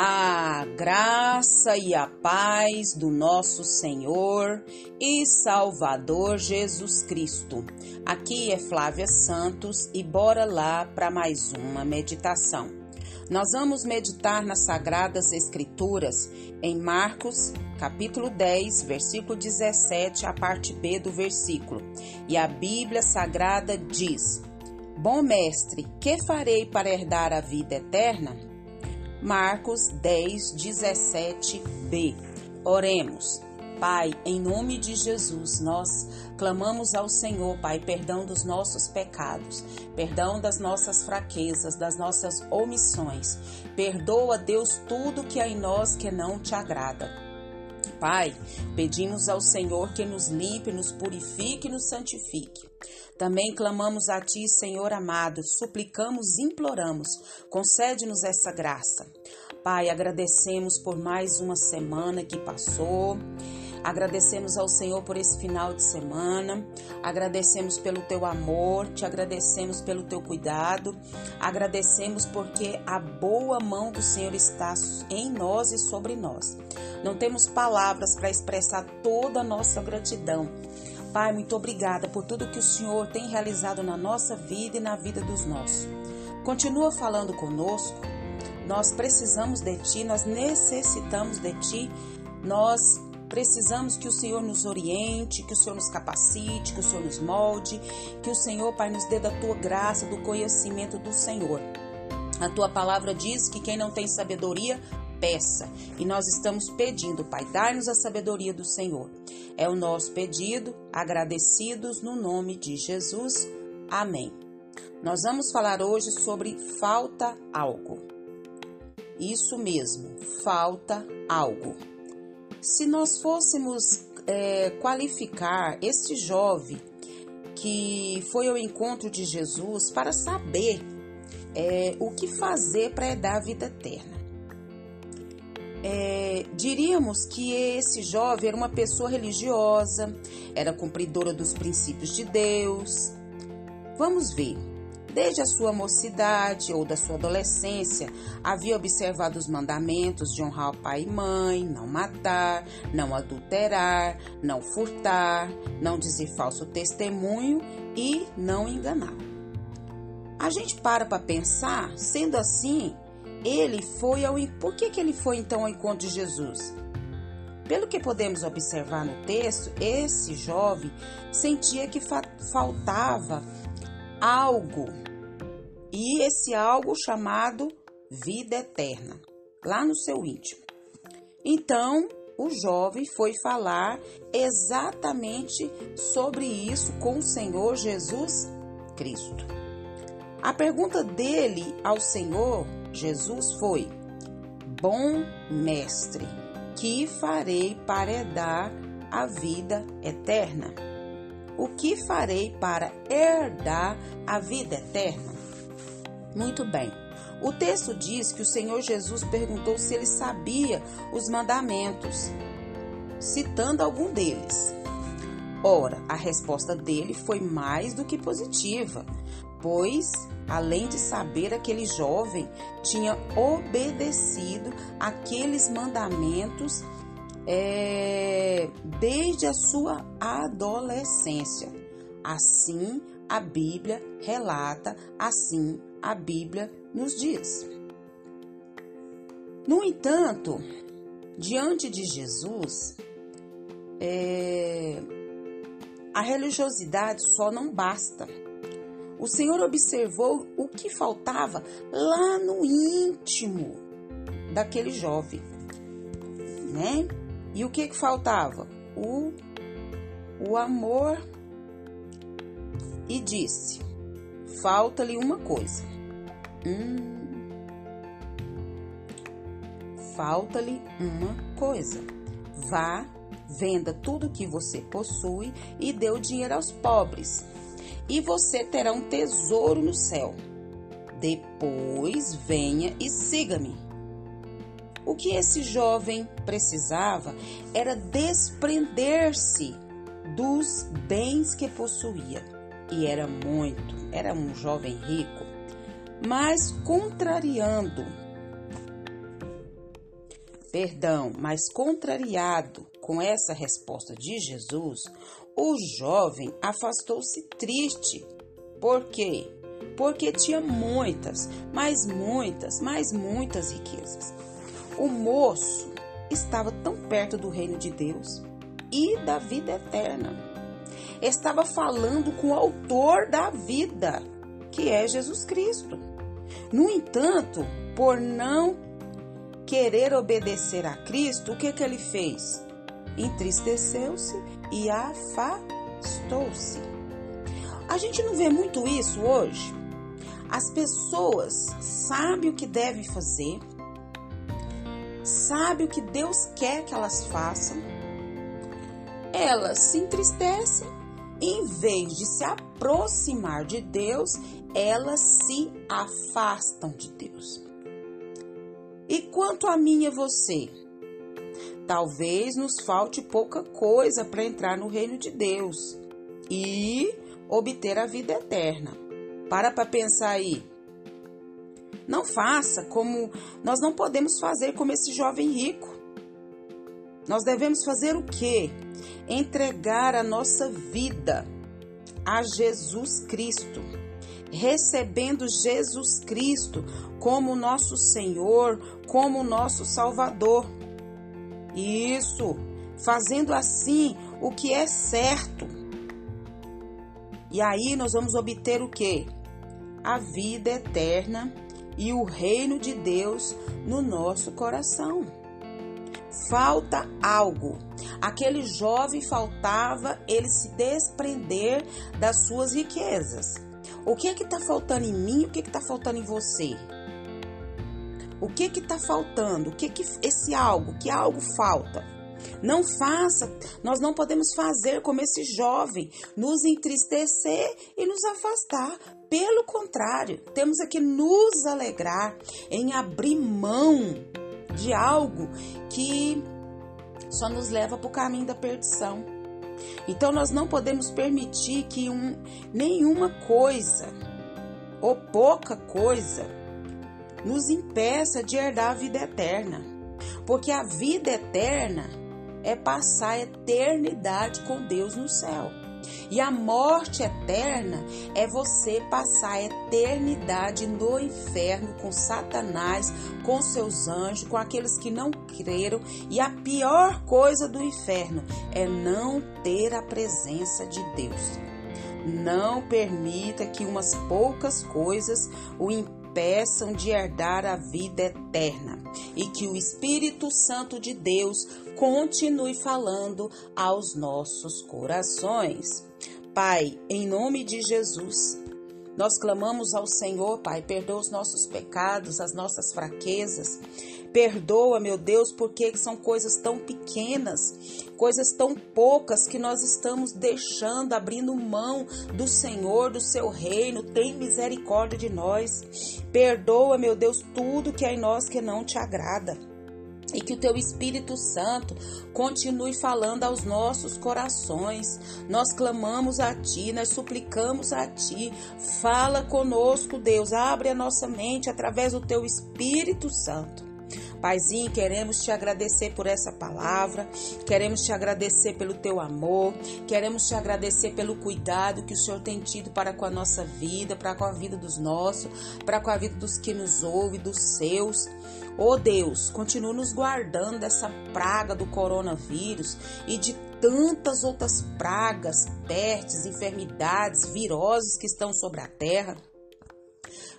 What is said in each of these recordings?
A graça e a paz do nosso Senhor e Salvador Jesus Cristo. Aqui é Flávia Santos e bora lá para mais uma meditação. Nós vamos meditar nas Sagradas Escrituras em Marcos, capítulo 10, versículo 17, a parte B do versículo. E a Bíblia Sagrada diz: Bom mestre, que farei para herdar a vida eterna? Marcos 10, 17b. Oremos. Pai, em nome de Jesus, nós clamamos ao Senhor, Pai, perdão dos nossos pecados, perdão das nossas fraquezas, das nossas omissões. Perdoa, Deus, tudo que há em nós que não te agrada. Pai, pedimos ao Senhor que nos limpe, nos purifique e nos santifique. Também clamamos a Ti, Senhor amado, suplicamos, imploramos, concede-nos essa graça. Pai, agradecemos por mais uma semana que passou. Agradecemos ao Senhor por esse final de semana, agradecemos pelo teu amor, te agradecemos pelo teu cuidado, agradecemos porque a boa mão do Senhor está em nós e sobre nós. Não temos palavras para expressar toda a nossa gratidão. Pai, muito obrigada por tudo que o Senhor tem realizado na nossa vida e na vida dos nossos. Continua falando conosco. Nós precisamos de Ti, nós necessitamos de Ti, nós precisamos que o Senhor nos oriente, que o Senhor nos capacite, que o Senhor nos molde, que o Senhor, Pai, nos dê da Tua graça, do conhecimento do Senhor. A Tua palavra diz que quem não tem sabedoria, peça. E nós estamos pedindo, Pai, dai-nos a sabedoria do Senhor. É o nosso pedido, agradecidos no nome de Jesus. Amém. Nós vamos falar hoje sobre falta algo. Isso mesmo, falta algo. Se nós fôssemos é, qualificar este jovem que foi ao encontro de Jesus para saber é, o que fazer para dar a vida eterna é, diríamos que esse jovem era uma pessoa religiosa, era cumpridora dos princípios de Deus. Vamos ver. Desde a sua mocidade ou da sua adolescência, havia observado os mandamentos de honrar o pai e mãe, não matar, não adulterar, não furtar, não dizer falso testemunho e não enganar. A gente para para pensar, sendo assim, ele foi ao. Por que, que ele foi então ao encontro de Jesus? Pelo que podemos observar no texto, esse jovem sentia que fa faltava algo, e esse algo chamado vida eterna, lá no seu íntimo. Então, o jovem foi falar exatamente sobre isso com o Senhor Jesus Cristo. A pergunta dele ao Senhor Jesus foi: Bom mestre, que farei para herdar a vida eterna? O que farei para herdar a vida eterna? Muito bem. O texto diz que o Senhor Jesus perguntou se ele sabia os mandamentos, citando algum deles. Ora, a resposta dele foi mais do que positiva, pois Além de saber, aquele jovem tinha obedecido aqueles mandamentos é, desde a sua adolescência. Assim a Bíblia relata, assim a Bíblia nos diz. No entanto, diante de Jesus, é, a religiosidade só não basta o Senhor observou o que faltava lá no íntimo daquele jovem, né? E o que que faltava? O, o amor. E disse: falta-lhe uma coisa. Hum, falta-lhe uma coisa. Vá, venda tudo que você possui e dê o dinheiro aos pobres e você terá um tesouro no céu. Depois venha e siga-me. O que esse jovem precisava era desprender-se dos bens que possuía. E era muito, era um jovem rico. Mas contrariando perdão, mas contrariado com essa resposta de Jesus, o jovem afastou-se triste. Por quê? Porque tinha muitas, mas muitas, mas muitas riquezas. O moço estava tão perto do reino de Deus e da vida eterna. Estava falando com o autor da vida, que é Jesus Cristo. No entanto, por não querer obedecer a Cristo, o que, que ele fez? Entristeceu-se e afastou-se. A gente não vê muito isso hoje? As pessoas sabem o que devem fazer, sabem o que Deus quer que elas façam, elas se entristecem, em vez de se aproximar de Deus, elas se afastam de Deus. E quanto a mim e você? Talvez nos falte pouca coisa para entrar no reino de Deus e obter a vida eterna. Para para pensar aí. Não faça como nós não podemos fazer como esse jovem rico. Nós devemos fazer o quê? Entregar a nossa vida a Jesus Cristo recebendo Jesus Cristo como nosso Senhor, como nosso Salvador. Isso, fazendo assim o que é certo. E aí nós vamos obter o que? A vida eterna e o reino de Deus no nosso coração. Falta algo. Aquele jovem faltava ele se desprender das suas riquezas. O que é que está faltando em mim? O que é que está faltando em você? O que que está faltando? O que que esse algo? Que algo falta? Não faça, nós não podemos fazer como esse jovem, nos entristecer e nos afastar. Pelo contrário, temos que nos alegrar em abrir mão de algo que só nos leva para o caminho da perdição. Então nós não podemos permitir que um, nenhuma coisa ou pouca coisa nos impeça de herdar a vida eterna. Porque a vida eterna é passar a eternidade com Deus no céu. E a morte eterna é você passar a eternidade no inferno com Satanás, com seus anjos, com aqueles que não creram. E a pior coisa do inferno é não ter a presença de Deus. Não permita que umas poucas coisas o impeçam de herdar a vida eterna e que o Espírito Santo de Deus continue falando aos nossos corações. Pai, em nome de Jesus, nós clamamos ao Senhor, Pai, perdoa os nossos pecados, as nossas fraquezas. Perdoa, meu Deus, porque são coisas tão pequenas, coisas tão poucas que nós estamos deixando, abrindo mão do Senhor, do seu reino. Tem misericórdia de nós. Perdoa, meu Deus, tudo que é em nós que não te agrada e que o teu Espírito Santo continue falando aos nossos corações. Nós clamamos a ti, nós suplicamos a ti. Fala conosco, Deus. Abre a nossa mente através do teu Espírito Santo. Paizinho, queremos te agradecer por essa palavra, queremos te agradecer pelo teu amor, queremos te agradecer pelo cuidado que o Senhor tem tido para com a nossa vida, para com a vida dos nossos, para com a vida dos que nos ouvem, dos seus. Oh Deus, continua nos guardando dessa praga do coronavírus e de tantas outras pragas, pestes, enfermidades, viroses que estão sobre a terra.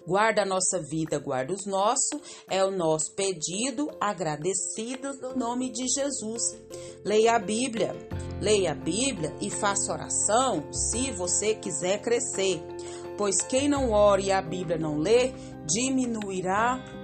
Guarda a nossa vida, guarda os nossos, é o nosso pedido, agradecidos no nome de Jesus. Leia a Bíblia, leia a Bíblia e faça oração se você quiser crescer. Pois quem não ora e a Bíblia não lê, diminuirá,